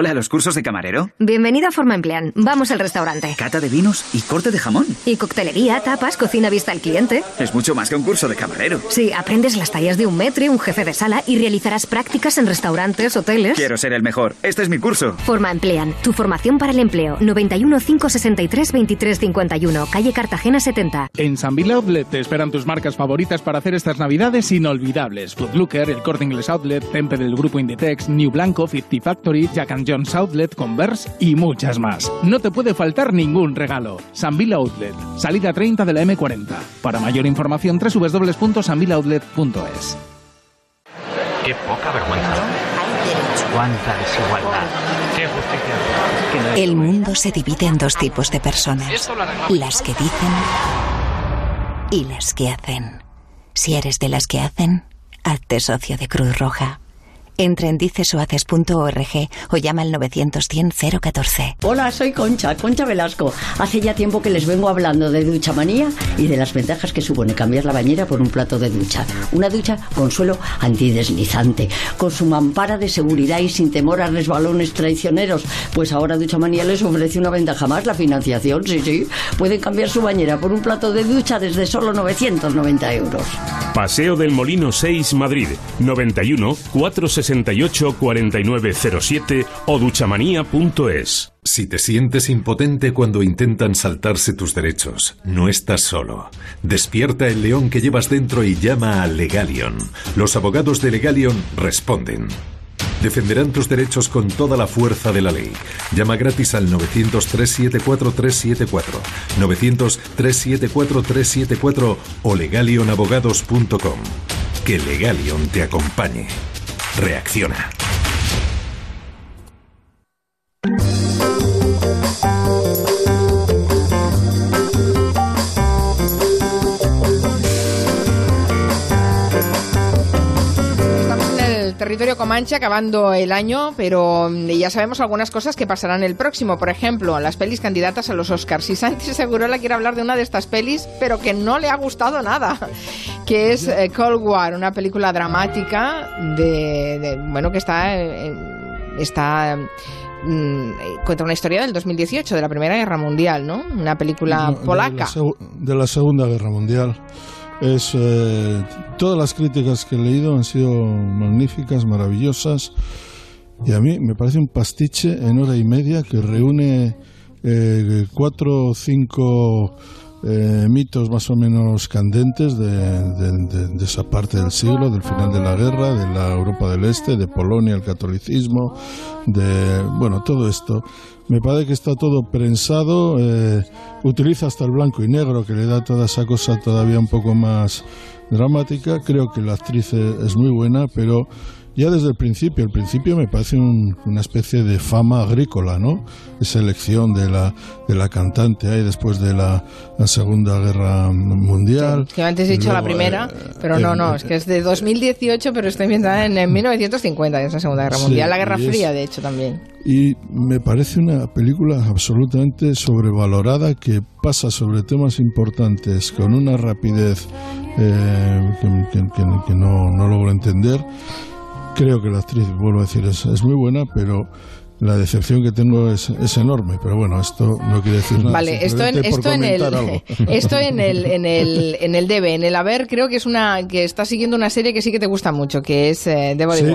S31: Hola, ¿los cursos de camarero?
S32: Bienvenido a Forma Emplean. Vamos al restaurante.
S31: Cata de vinos y corte de jamón.
S32: Y coctelería, tapas, cocina vista al cliente.
S31: Es mucho más que un curso de camarero.
S32: Sí, aprendes las tallas de un metro, un jefe de sala y realizarás prácticas en restaurantes, hoteles.
S31: Quiero ser el mejor. Este es mi curso.
S32: Forma Emplean. Tu formación para el empleo. 91 563 23 51. Calle Cartagena 70.
S33: En San Bill Outlet te esperan tus marcas favoritas para hacer estas navidades inolvidables. Footlooker, El Corte Inglés Outlet, Tempe del Grupo Inditex, New Blanco, 50 Factory, Jack and Jones Outlet, Converse y muchas más. No te puede faltar ningún regalo. San Bill Outlet, salida 30 de la M40. Para mayor información www.sanvilloutlet.es.
S34: Qué poca vergüenza. Cuánta desigualdad. Qué justicia.
S13: El mundo se divide en dos tipos de personas. Las que dicen y las que hacen. Si eres de las que hacen, hazte socio de Cruz Roja. Entra en dicesohaces.org o llama al 900-100-014.
S35: Hola, soy Concha, Concha Velasco. Hace ya tiempo que les vengo hablando de ducha manía y de las ventajas que supone cambiar la bañera por un plato de ducha. Una ducha con suelo antideslizante, con su mampara de seguridad y sin temor a resbalones traicioneros. Pues ahora Ducha Manía les ofrece una ventaja más, la financiación, sí, sí. Pueden cambiar su bañera por un plato de ducha desde solo 990 euros.
S36: Paseo del Molino 6, Madrid. 91 468 4907 o duchamanía.es.
S37: Si te sientes impotente cuando intentan saltarse tus derechos, no estás solo. Despierta el león que llevas dentro y llama a Legalion. Los abogados de Legalion responden. Defenderán tus derechos con toda la fuerza de la ley. Llama gratis al 900-374-374, 900-374-374 o legalionabogados.com. Que Legalion te acompañe reacciona.
S1: en el territorio Comanche acabando el año, pero mm, ya sabemos algunas cosas que pasarán el próximo. Por ejemplo, las pelis candidatas a los Oscars. Y Sánchez Segurola quiere hablar de una de estas pelis, pero que no le ha gustado nada que es eh, Cold War, una película dramática de, de- bueno, que está... eh, está mm, cuenta una historia del 2018, de la Primera Guerra Mundial, ¿no? Una película
S4: No, de
S1: polaca.
S4: la De la Segunda Guerra Mundial. Es, eh, todas las críticas que he leído han sido magníficas, maravillosas. Y a mí me parece un pastiche en hora y media que reúne eh, cuatro o cinco eh, mitos más o menos candentes de, de- de- esa parte del siglo, del final de la guerra, de la Europa del Este, de Polonia, el catolicismo, de bueno todo esto. Me parece que está todo prensado, eh, utiliza hasta el blanco y negro que le da toda esa cosa todavía un poco más dramática. Creo que la actriz es muy buena, pero ya desde el principio, el principio me parece un- una especie de fama agrícola, ¿no? Esa elección de la, de la cantante ahí después de la, la Segunda Guerra Mundial.
S1: Que antes he dicho la
S4: luego,
S1: primera,
S4: eh,
S1: pero no,
S4: eh,
S1: no, es que es de 2018, pero está ambientada en, en 1950, es la Segunda Guerra
S4: Sí,
S1: Mundial, la Guerra
S4: y es-
S1: Fría, de hecho, también.
S4: Y me parece una película absolutamente sobrevalorada que pasa sobre temas importantes con una rapidez eh, que, que- que- que no, no logro entender. Creo que la actriz, vuelvo a decir, es, es muy buena, pero la decepción que tengo es, es enorme. Pero bueno, esto no quiere decir nada.
S1: Vale, esto en, esto en el
S4: algo.
S1: esto en el en el en el debe, en el haber creo que es una que está siguiendo una serie que sí que te gusta mucho, que es eh, The Body
S4: Sí.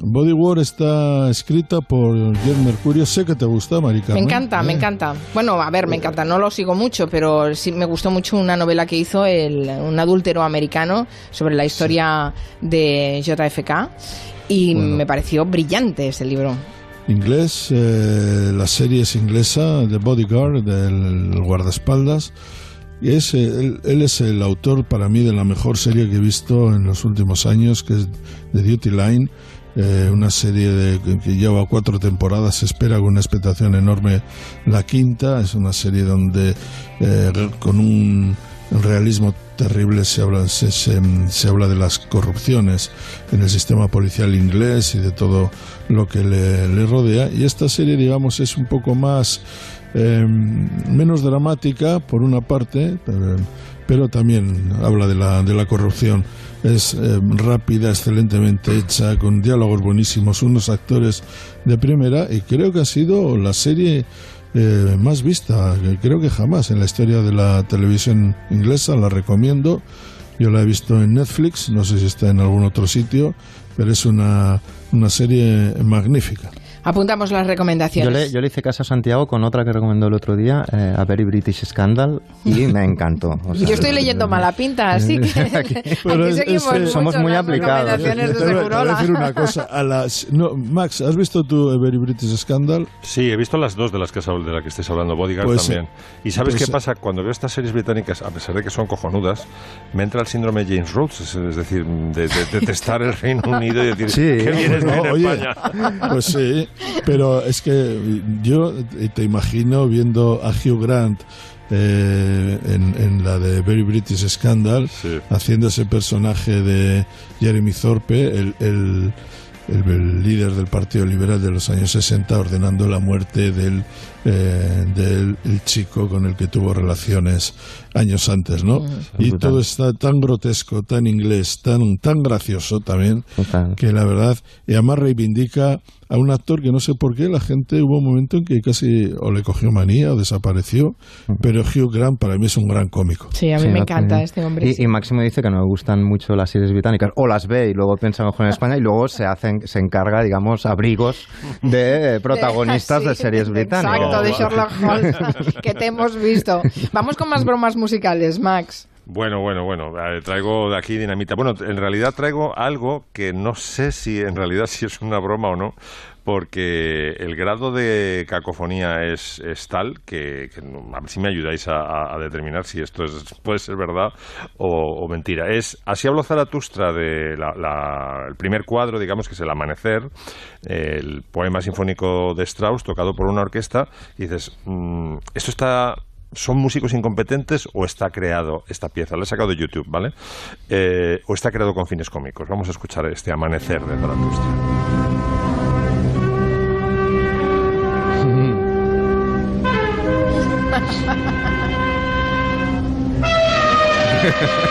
S4: Body War está escrita por Jen Mercurio. Sé que te gusta, Marica.
S1: Me encanta, me encanta. Bueno, a ver, me encanta, no lo sigo mucho, pero sí me gustó mucho una novela que hizo el, un adúltero americano sobre la historia de JFK y me pareció brillante ese libro.
S4: inglés, eh, la serie es inglesa, The Bodyguard, del guardaespaldas. Y es, eh, él, él es el autor para mí de la mejor serie que he visto en los últimos años, que es The Duty Line, eh, una serie de, que, lleva cuatro temporadas, se espera con una expectación enorme la quinta, es una serie donde eh, con un realismo terrible se habla, se, habla de las corrupciones en el sistema policial inglés y de todo lo que le, le rodea. Y esta serie, digamos, es un poco más eh, menos dramática por una parte, pero, pero también habla de la, de la corrupción. Es eh, rápida, excelentemente hecha, con diálogos buenísimos, unos actores de primera y creo que ha sido la serie eh, más vista, creo que jamás en la historia de la televisión inglesa, la recomiendo. Yo la he visto en Netflix, no sé si está en algún otro sitio, pero es una, una serie magnífica.
S1: Apuntamos las
S4: Yo
S1: recomendaciones.
S4: le,
S3: Yo le hice caso a Santiago con otra que recomendó el otro día, eh, A Very British Scandal, y me encantó. O sea,
S1: Yo estoy leyendo mala pinta, así que aquí,
S4: Pero es-
S1: seguimos
S4: es
S1: mucho
S3: somos muy
S1: las
S3: aplicados.
S1: recomendaciones de
S4: Te voy- te voy a
S1: Segurola.
S4: decir una cosa. A las, no, Max, ¿has visto tú Every British Scandal?
S2: Sí, he visto las dos de las que, de las que estés hablando, Bodyguard
S4: Pues,
S2: también. Y ¿sabes
S4: pues,
S2: qué pasa? Cuando veo estas series británicas, a pesar de que son cojonudas, me entra el síndrome James Rhodes, es, decir, de, de- de detestar el Reino Unido y decir,
S4: Sí,
S2: ¿qué vienes
S4: no,
S2: en
S4: oye,
S2: España?
S4: Pues sí, pero es que yo te imagino viendo a Hugh Grant eh, en, en la de Very British Scandal, haciendo ese personaje de Jeremy Thorpe, el, el- el- el líder del Partido Liberal de los años 60, ordenando la muerte del, eh, del el chico con el que tuvo relaciones años antes, ¿no? Y
S3: Brutal.
S4: todo está tan grotesco, tan inglés, tan, tan gracioso también, que la verdad, y además reivindica a un actor que no sé por qué la gente hubo un momento en que casi o le cogió manía o desapareció, pero Hugh Grant para mí es un gran cómico.
S1: Sí, a mí
S3: Sí,
S1: me encanta
S3: también.
S1: este hombre.
S3: Y,
S1: sí.
S3: y Máximo dice que no me gustan mucho las series británicas, o las ve y luego piensa mejor en España, y luego se hacen, se encarga, digamos, abrigos de protagonistas de
S1: Sí,
S3: series británicas.
S1: Exacto, de Sherlock Holmes, que te hemos visto. Vamos con más bromas musicales, Max.
S2: Bueno, bueno, bueno, traigo de aquí dinamita. Bueno, en realidad traigo algo que no sé si en realidad si es una broma o no, porque el grado de cacofonía es, es tal que, a ver si me ayudáis a, determinar si esto es, puede ser verdad o, mentira. Es Así habló Zaratustra de la- el primer cuadro, digamos que es el amanecer, el poema sinfónico de Strauss tocado por una orquesta, dices, mm, esto está ¿son músicos incompetentes o está creado esta pieza? La he sacado de YouTube, ¿vale? Eh, o está creado con fines cómicos. Vamos a escuchar este amanecer de Zaratustra.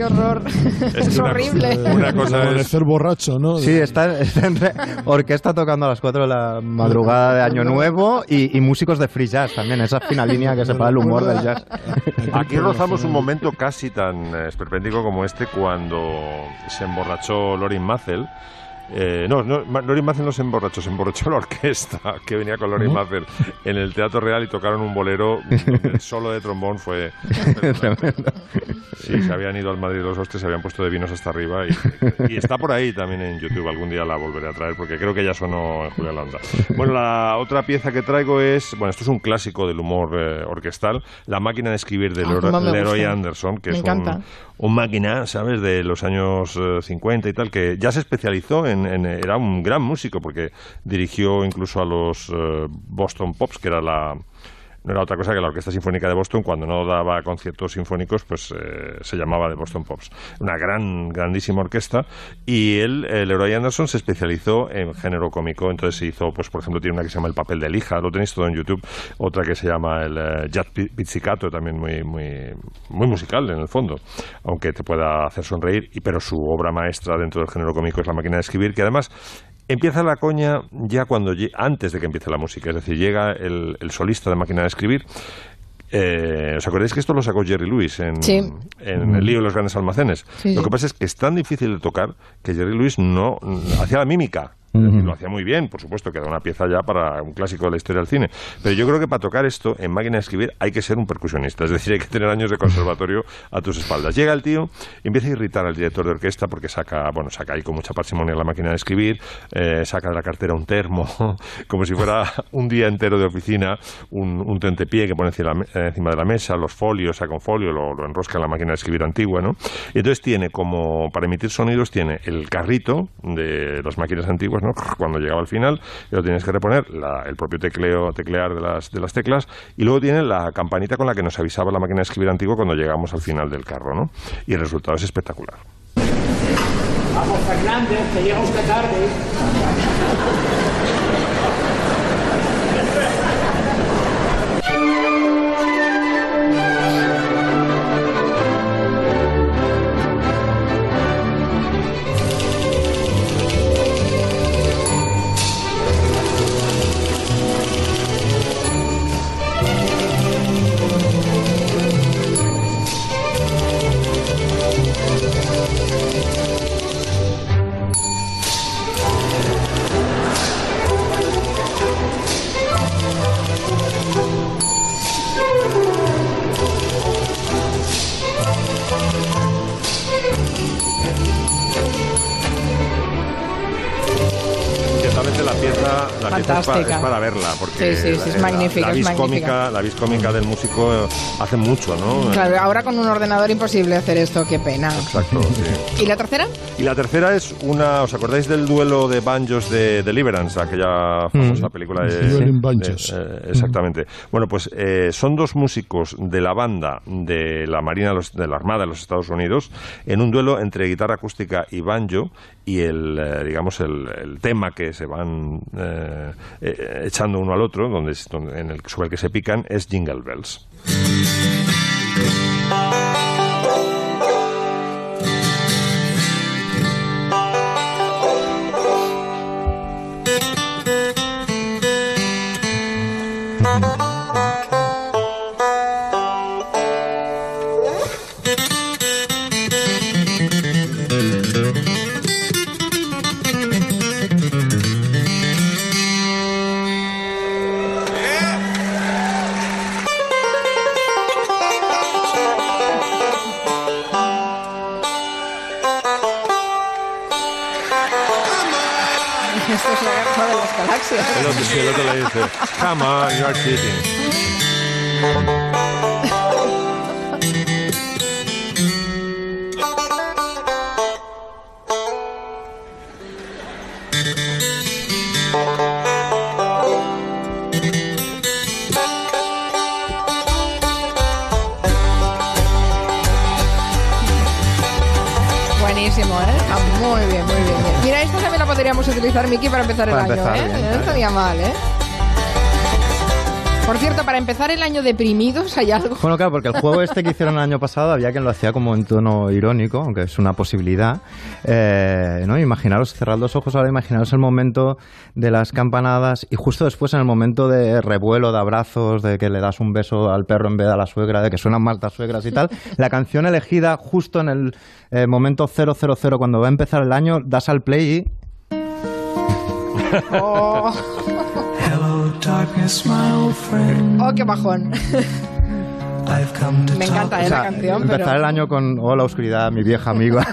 S1: qué horror. Es,
S2: que una
S1: horrible.
S2: cosa- una cosa es-
S4: Amanecer borracho, ¿no?
S3: Sí, está, está entre orquesta tocando a las 4 de la madrugada de Año Nuevo y, y músicos de free jazz también, esa fina línea que separa el humor del jazz.
S2: Aquí rozamos un momento casi tan eh, esperpéntico como este cuando se emborrachó Lorin Mazel. Eh, no, no, Lorin Mazel no se emborrachó, se emborrachó la orquesta que venía con Lorin Mazel en el Teatro Real y tocaron un bolero el solo de trombón fue... Sí, se habían ido al Madrid los hostes, se habían puesto de vinos hasta arriba y, y está por ahí también en YouTube. Algún día la volveré a traer porque creo que ya sonó en Julia Landa. Bueno, la otra pieza que traigo es, bueno, esto es un clásico del humor eh, orquestal, La máquina de escribir de
S1: Ah,
S2: Leroy-. Anderson, que
S1: Me
S2: es un máquina, ¿sabes?, de los años eh, 50 y tal, que ya se especializó en, en- Era un gran músico porque dirigió incluso a los eh, Boston Pops, que era la... No era otra cosa que la Orquesta Sinfónica de Boston, cuando no daba conciertos sinfónicos, pues eh, se llamaba de Boston Pops. Una gran, grandísima orquesta. Y él, eh, Leroy Anderson, se especializó en género cómico. Entonces se hizo, pues por ejemplo, tiene una que se llama El papel de lija, lo tenéis todo en YouTube. Otra que se llama el eh, Jazz Pi- Pizzicato, también muy, muy, muy musical en el fondo, aunque te pueda hacer sonreír. Y, pero su obra maestra dentro del género cómico es La máquina de escribir, que además Empieza la coña ya cuando antes de que empiece la música, es decir, llega el, el solista de máquina de escribir. Eh, ¿Os acordáis que esto lo sacó Jerry Lewis en,
S1: Sí.
S2: en El lío de los grandes almacenes?
S1: Sí,
S2: lo que pasa es que es tan difícil de tocar que Jerry Lewis no hacía la mímica. Lo hacía muy bien, por supuesto, que era una pieza ya para un clásico de la historia del cine. Pero yo creo que para tocar esto en máquina de escribir hay que ser un percusionista, es decir, hay que tener años de conservatorio a tus espaldas. Llega el tío, empieza a irritar al director de orquesta porque saca, bueno, saca ahí con mucha parsimonia la máquina de escribir, eh, saca de la cartera un termo, como si fuera un día entero de oficina, un, un tentepié que pone encima, eh, encima de la mesa, los folios, saca un folio, lo, lo enrosca en la máquina de escribir antigua, ¿no? Y entonces tiene como, para emitir sonidos, tiene el carrito de las máquinas antiguas, Cuando llegaba al final, lo tienes que reponer, el propio tecleo, teclear de las, de las teclas, y luego tiene la campanita con la que nos avisaba la máquina de escribir antigua cuando llegamos al final del carro, ¿no? Y el resultado es espectacular.
S38: Vamos, Fernández, que llega usted tarde.
S2: La pieza es, pa-
S1: Fantástica.
S2: es para verla, porque
S1: Sí, sí, sí, es
S2: la,
S1: magnífica,
S2: la
S1: es
S2: vis
S1: magnífica.
S2: cómica, la vis cómica del músico hace mucho, ¿no?
S1: Claro, ahora con un ordenador imposible hacer esto, qué pena.
S2: Exacto, sí.
S1: ¿Y la tercera?
S2: Y la tercera es una, ¿os acordáis del duelo de banjos de Deliverance, aquella famosa
S4: Mm.
S2: película de...
S4: Dueling
S2: de-
S4: Banjos.
S2: eh, exactamente. Bueno, pues eh, son dos músicos de la banda de la Marina de, los- de la Armada de los Estados Unidos en un duelo entre guitarra acústica y banjo y el, eh, digamos, el, el tema que se van eh, eh, echando uno al otro, donde, en el, sobre el que se pican, es Jingle Bells. Dice, come on, you are cheating.
S1: Buenísimo, ¿eh? Está muy bien, muy bien. Mira, esta también la podríamos utilizar, Miki, para empezar el año,
S3: empezar
S1: ¿eh?
S3: bien,
S1: no estaría mal, ¿eh? Por cierto, para empezar el año deprimidos, ¿hay algo?
S3: Bueno, claro, porque el juego este que hicieron el año pasado había quien lo hacía como en tono irónico, aunque es una posibilidad. Eh, ¿no? Imaginaros, cerrad los ojos ahora, imaginaros el momento de las campanadas y justo después en el momento de revuelo, de abrazos, de que le das un beso al perro en vez de a la suegra, de que suenan más las suegras y tal, la canción elegida justo en el eh, momento 000, cuando va a empezar el año, das al play y...
S1: Oh, oh qué bajón. Me encanta, ¿eh?
S3: O sea,
S1: la canción,
S3: empezar
S1: pero...
S3: el año con Hola oscuridad, mi vieja amiga.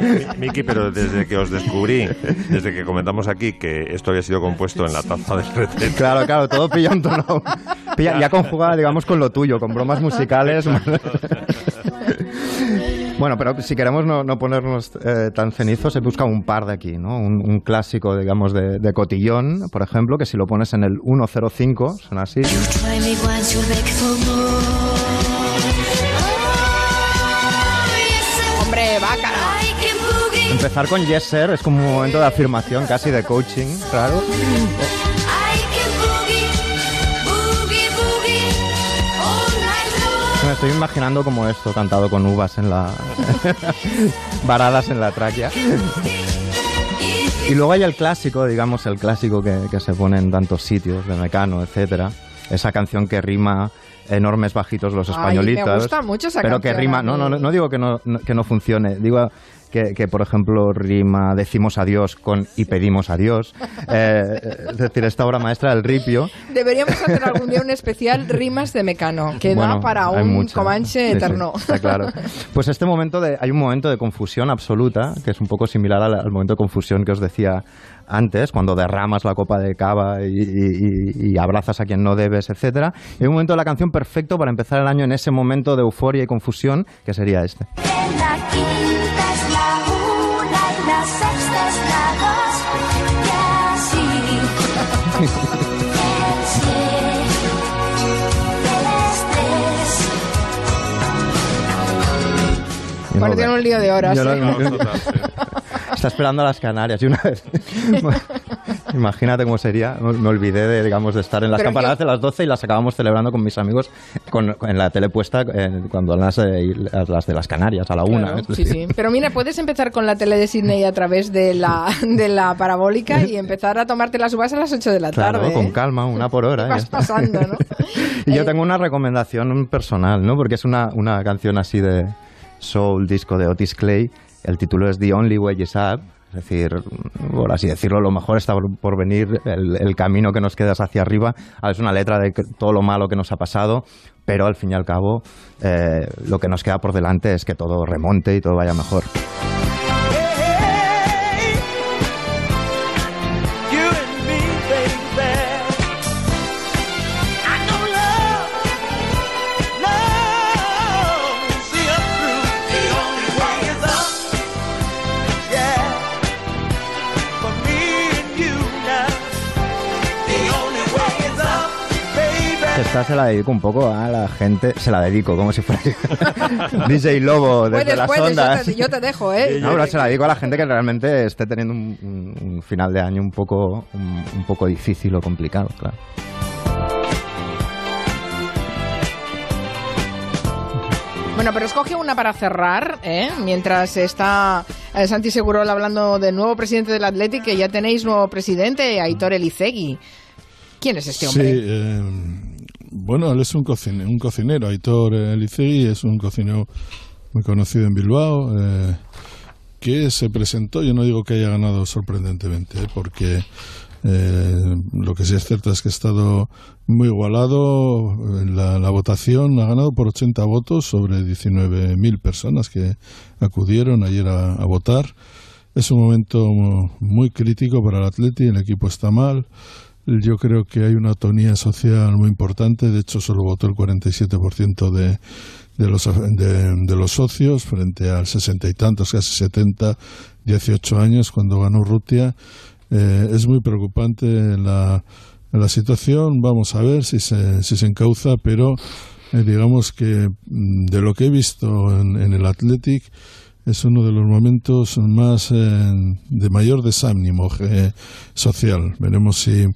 S2: Mi- Miki, pero desde que os descubrí, desde que comentamos aquí que esto había sido compuesto en la taza del retrete,
S3: Claro, claro, todo pilla un tono. Pilla, ya conjugada, digamos, con lo tuyo, con bromas musicales. Bueno, pero si queremos no, no ponernos eh, tan cenizos, he buscado un par de aquí, ¿no? Un, un clásico, digamos, de, de cotillón, por ejemplo, que si lo pones en el 105, suena así.
S1: Hombre, bácaro.
S3: Empezar con Yes Sir es como un momento de afirmación, casi de coaching, claro. Me estoy imaginando como esto, cantado con uvas en la... varadas en la tráquea. Y luego hay el clásico, digamos, el clásico que, que se pone en tantos sitios, de Mecano, etcétera. Esa canción que rima enormes bajitos los
S1: Ay,
S3: españolitos.
S1: me gusta mucho esa
S3: Pero que rima, no, no, no digo que no, no- que no funcione, digo que, que, por ejemplo, rima decimos adiós con y pedimos adiós. Eh, es decir, esta obra maestra del ripio.
S1: Deberíamos hacer algún día un especial rimas de Mecano, que da
S3: Bueno,
S1: para
S3: hay
S1: un
S3: mucho.
S1: comanche
S3: Sí, sí,
S1: eterno.
S3: está claro. Pues este momento de, hay un momento de confusión absoluta, que es un poco similar al, al momento de confusión que os decía antes, cuando derramas la copa de cava y, y- y- abrazas a quien no debes, etcétera. Y hay un momento de la canción perfecto para empezar el año en ese momento de euforia y confusión, que sería este.
S1: Bueno, tiene un lío de horas.
S3: Yo
S1: ¿eh?
S3: lo- Está esperando a las Canarias. Y una vez. Imagínate cómo sería. Me olvidé de, digamos, de estar en las
S1: Pero
S3: campanadas
S1: yo-
S3: de las 12 y las acabamos celebrando con mis amigos con, en la tele puesta eh, cuando las, eh, las de las Canarias a la una.
S1: Claro,
S3: es
S1: sí,
S3: decir,
S1: sí. Pero mira, puedes empezar con la tele de Sydney a través de la, de la parabólica y empezar a tomarte las uvas a las 8 de la
S3: Claro,
S1: tarde.
S3: con
S1: ¿eh?
S3: calma, una por hora.
S1: Vas
S3: está.
S1: pasando, ¿no?
S3: Y yo tengo una recomendación personal, ¿no? Porque es una, una canción así de soul disco de Otis Clay. El título es The Only Way Is Up. Es decir, por así decirlo, lo mejor está por- venir, el, el camino que nos queda es hacia arriba. Ah, Es una letra de todo lo malo que nos ha pasado, pero al fin y al cabo eh, lo que nos queda por delante es que todo remonte y todo vaya mejor. Esta se la dedico un poco a la gente, se la dedico como si fuera DJ Lobo desde
S1: Puedes,
S3: las
S1: puedes, yo
S3: ondas.
S1: te, yo te dejo, ¿eh?
S3: No, pero se la digo a la gente que realmente esté teniendo un, un- un final de año un poco, un, un poco difícil o complicado, claro.
S1: Bueno, pero escoge una para cerrar, ¿eh? mientras está eh, Santi Segurola hablando del nuevo presidente del Athletic, que ya tenéis nuevo presidente, Aitor Elizegui. ¿Quién es este
S4: Sí,
S1: hombre?
S4: eh, bueno, él es un cocinero, un cocinero. Aitor Elicegui es un cocinero muy conocido en Bilbao, eh, que se presentó, yo no digo que haya ganado sorprendentemente, eh, porque eh, lo que sí es cierto es que ha estado muy igualado en la, la votación, ha ganado por 80 votos sobre 19.000 personas que acudieron ayer a, a votar. Es un momento muy crítico para el Atleti, el equipo está mal, Yo creo que hay una atonía social muy importante. De hecho, solo votó el 47% de, de, los, de, de los socios frente al sesenta y tantos, casi 70, 18 años cuando ganó Rutia. Eh, es muy preocupante la, la situación. Vamos a ver si se, si se encauza, pero eh, digamos que mm, de lo que he visto en, en el Athletic es uno de los momentos más eh, de mayor desánimo eh, social. Veremos si,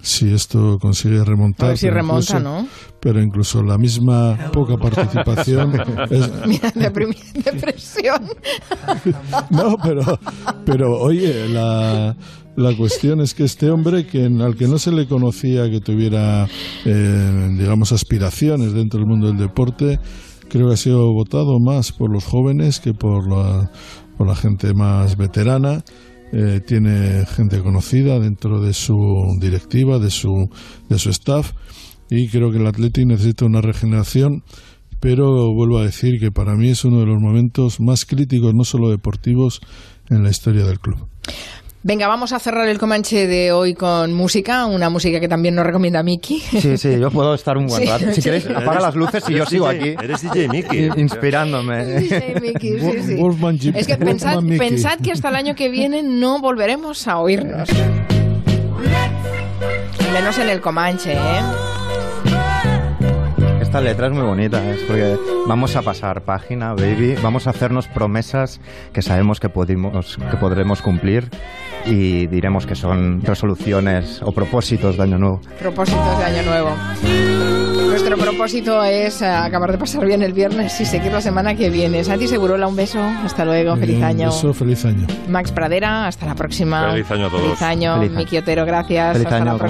S4: si esto consigue remontar.
S1: A ver si
S4: pero
S1: remonta,
S4: incluso-
S1: ¿no?
S4: Pero incluso la misma poca participación. es-
S1: Mira, depresión.
S4: no, pero, pero oye, la, la cuestión es que este hombre, que al que no se le conocía que tuviera, eh, digamos, aspiraciones dentro del mundo del deporte, creo que ha sido votado más por los jóvenes que por la, por la gente más veterana. Eh, tiene gente conocida dentro de su directiva, de su, de su staff, y creo que el Athletic necesita una regeneración pero vuelvo a decir que para mí es uno de los momentos más críticos, no solo deportivos, en la historia del club.
S1: Venga, vamos a cerrar el Comanche de hoy con música, una música que también nos recomienda Miki.
S3: Sí, sí, yo puedo estar un buen
S1: Sí,
S3: rato. Si
S1: sí.
S3: queréis, apaga las luces y yo sigo
S2: DJ,
S3: aquí.
S2: eres DJ Mickey.
S3: in- Inspirándome.
S1: DJ Miki, sí, sí.
S4: Wolfman
S1: Es que pensad,
S4: Wolfman Mickey.
S1: pensad que hasta el año que viene no volveremos a oírnos. Menos en el Comanche, ¿eh?
S3: Esta letra es muy bonita, es porque vamos a pasar página, baby, vamos a hacernos promesas que sabemos que, podimos, que podremos cumplir y diremos que son resoluciones o propósitos de año nuevo.
S1: Propósitos de Año Nuevo. Nuestro propósito es eh, acabar de pasar bien el viernes y seguir la semana que viene. Santi Segurola, un beso. Hasta luego. Feliz
S4: Un
S1: año.
S4: beso, feliz año.
S1: Max Pradera, hasta la próxima.
S2: Feliz año a todos.
S1: Feliz año.
S3: Feliz año.
S1: Miki Otero, gracias.
S3: Feliz
S1: hasta
S3: año,
S1: la próxima.